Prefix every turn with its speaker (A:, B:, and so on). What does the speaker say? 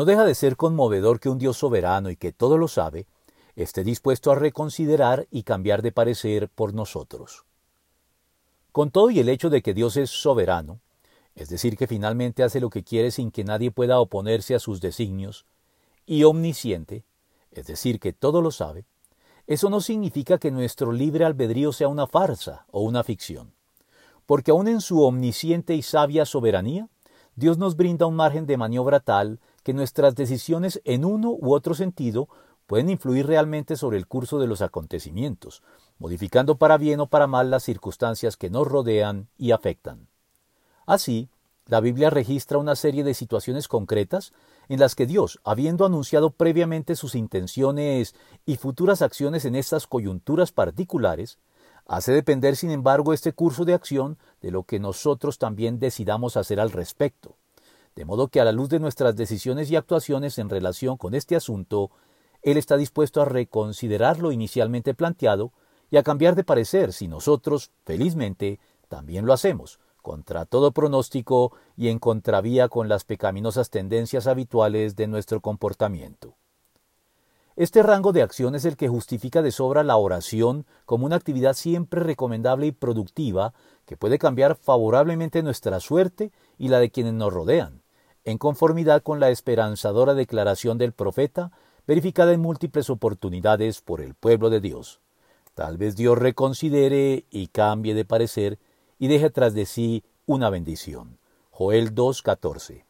A: No deja de ser conmovedor que un Dios soberano y que todo lo sabe, esté dispuesto a reconsiderar y cambiar de parecer por nosotros. Con todo y el hecho de que Dios es soberano, es decir, que finalmente hace lo que quiere sin que nadie pueda oponerse a sus designios, y omnisciente, es decir, que todo lo sabe, eso no significa que nuestro libre albedrío sea una farsa o una ficción, porque aun en su omnisciente y sabia soberanía, Dios nos brinda un margen de maniobra tal que nuestras decisiones en uno u otro sentido pueden influir realmente sobre el curso de los acontecimientos, modificando para bien o para mal las circunstancias que nos rodean y afectan. Así, la Biblia registra una serie de situaciones concretas en las que Dios, habiendo anunciado previamente sus intenciones y futuras acciones en estas coyunturas particulares, hace depender sin embargo este curso de acción de lo que nosotros también decidamos hacer al respecto. De modo que a la luz de nuestras decisiones y actuaciones en relación con este asunto, él está dispuesto a reconsiderar lo inicialmente planteado y a cambiar de parecer si nosotros, felizmente, también lo hacemos, contra todo pronóstico y en contravía con las pecaminosas tendencias habituales de nuestro comportamiento. Este rango de acción es el que justifica de sobra la oración como una actividad siempre recomendable y productiva que puede cambiar favorablemente nuestra suerte y la de quienes nos rodean, en conformidad con la esperanzadora declaración del profeta verificada en múltiples oportunidades por el pueblo de Dios. Tal vez Dios reconsidere y cambie de parecer y deje tras de sí una bendición. Joel 2.14